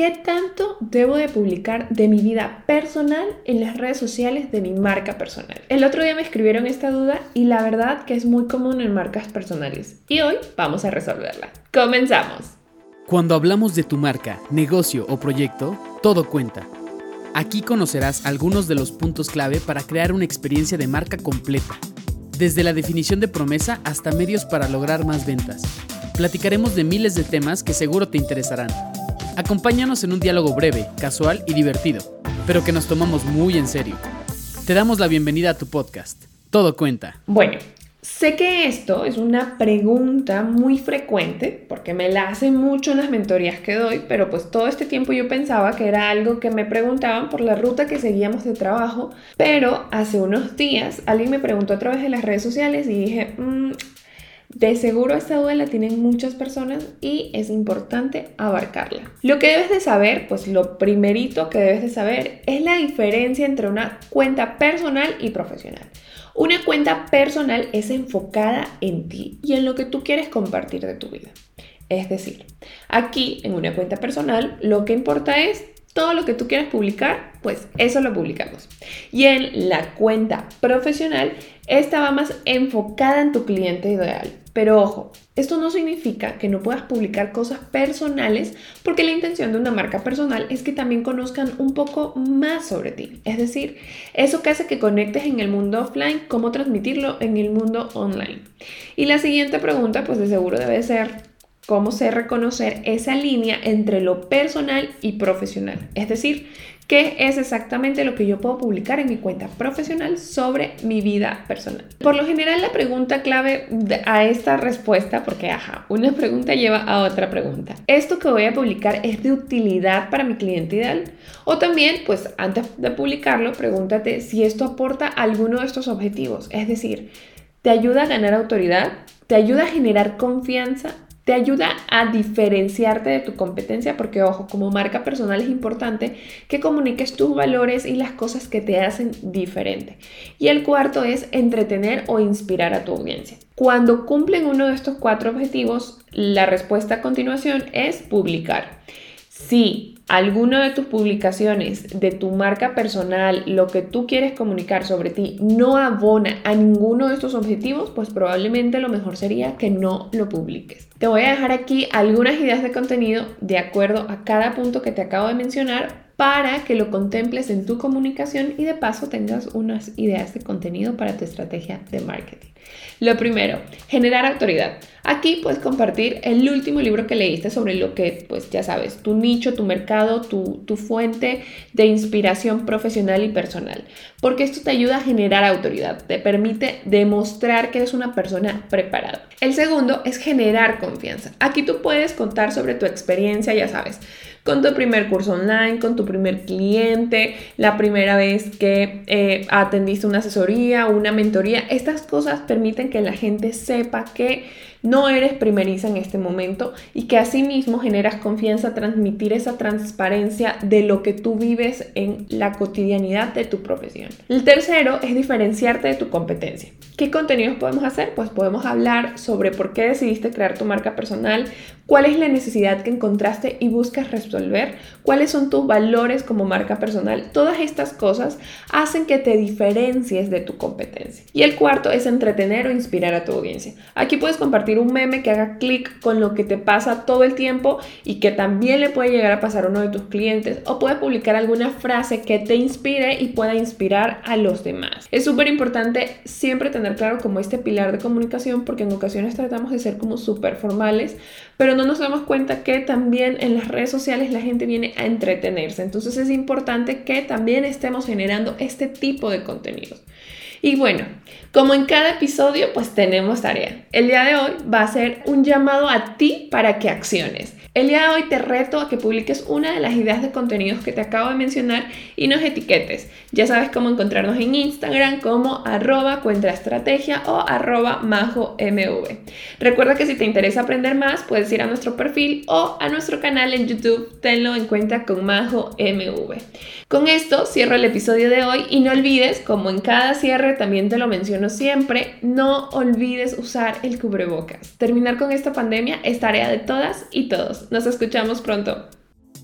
¿Qué tanto debo de publicar de mi vida personal en las redes sociales de mi marca personal? El otro día me escribieron esta duda y la verdad que es muy común en marcas personales. Y hoy vamos a resolverla. Comenzamos. Cuando hablamos de tu marca, negocio o proyecto, todo cuenta. Aquí conocerás algunos de los puntos clave para crear una experiencia de marca completa, desde la definición de promesa hasta medios para lograr más ventas. Platicaremos de miles de temas que seguro te interesarán. Acompáñanos en un diálogo breve, casual y divertido, pero que nos tomamos muy en serio. Te damos la bienvenida a tu podcast. Todo cuenta. Bueno, sé que esto es una pregunta muy frecuente porque me la hacen mucho en las mentorías que doy, pero pues todo este tiempo yo pensaba que era algo que me preguntaban por la ruta que seguíamos de trabajo, pero hace unos días alguien me preguntó a través de las redes sociales y dije, mmm, de seguro esta duda la tienen muchas personas y es importante abarcarla. Lo que debes de saber, pues lo primerito que debes de saber es la diferencia entre una cuenta personal y profesional. Una cuenta personal es enfocada en ti y en lo que tú quieres compartir de tu vida. Es decir, aquí en una cuenta personal lo que importa es todo lo que tú quieras publicar, pues eso lo publicamos. Y en la cuenta profesional, esta va más enfocada en tu cliente ideal. Pero ojo, esto no significa que no puedas publicar cosas personales porque la intención de una marca personal es que también conozcan un poco más sobre ti. Es decir, eso que hace que conectes en el mundo offline, cómo transmitirlo en el mundo online. Y la siguiente pregunta, pues de seguro debe ser, cómo sé reconocer esa línea entre lo personal y profesional. Es decir, qué es exactamente lo que yo puedo publicar en mi cuenta profesional sobre mi vida personal. Por lo general, la pregunta clave a esta respuesta, porque ajá, una pregunta lleva a otra pregunta. ¿Esto que voy a publicar es de utilidad para mi cliente ideal? O también, pues antes de publicarlo, pregúntate si esto aporta alguno de estos objetivos. Es decir, ¿te ayuda a ganar autoridad? ¿Te ayuda a generar confianza? Te ayuda a diferenciarte de tu competencia porque, ojo, como marca personal es importante que comuniques tus valores y las cosas que te hacen diferente. Y el cuarto es entretener o inspirar a tu audiencia. Cuando cumplen uno de estos cuatro objetivos, la respuesta a continuación es publicar. Si alguna de tus publicaciones de tu marca personal, lo que tú quieres comunicar sobre ti, no abona a ninguno de estos objetivos, pues probablemente lo mejor sería que no lo publiques. Te voy a dejar aquí algunas ideas de contenido de acuerdo a cada punto que te acabo de mencionar para que lo contemples en tu comunicación y de paso tengas unas ideas de contenido para tu estrategia de marketing. Lo primero, generar autoridad. Aquí puedes compartir el último libro que leíste sobre lo que, pues ya sabes, tu nicho, tu mercado, tu, tu fuente de inspiración profesional y personal. Porque esto te ayuda a generar autoridad, te permite demostrar que eres una persona preparada. El segundo es generar confianza. Aquí tú puedes contar sobre tu experiencia, ya sabes con tu primer curso online, con tu primer cliente, la primera vez que eh, atendiste una asesoría, una mentoría. Estas cosas permiten que la gente sepa que no eres primeriza en este momento y que asimismo generas confianza, transmitir esa transparencia de lo que tú vives en la cotidianidad de tu profesión. El tercero es diferenciarte de tu competencia. ¿Qué contenidos podemos hacer? Pues podemos hablar sobre por qué decidiste crear tu marca personal, cuál es la necesidad que encontraste y buscas resolver, cuáles son tus valores como marca personal. Todas estas cosas hacen que te diferencies de tu competencia. Y el cuarto es entretener o inspirar a tu audiencia. Aquí puedes compartir un meme que haga clic con lo que te pasa todo el tiempo y que también le puede llegar a pasar a uno de tus clientes o puede publicar alguna frase que te inspire y pueda inspirar a los demás. Es súper importante siempre tener claro como este pilar de comunicación porque en ocasiones tratamos de ser como súper formales, pero no nos damos cuenta que también en las redes sociales la gente viene a entretenerse. Entonces es importante que también estemos generando este tipo de contenidos. Y bueno, como en cada episodio, pues tenemos tarea. El día de hoy va a ser un llamado a ti para que acciones. El día de hoy te reto a que publiques una de las ideas de contenidos que te acabo de mencionar y nos etiquetes. Ya sabes cómo encontrarnos en Instagram como arroba o arroba majo mv. Recuerda que si te interesa aprender más, ir a nuestro perfil o a nuestro canal en YouTube. Tenlo en cuenta con majo mv. Con esto cierro el episodio de hoy y no olvides, como en cada cierre también te lo menciono siempre, no olvides usar el cubrebocas. Terminar con esta pandemia es tarea de todas y todos. Nos escuchamos pronto.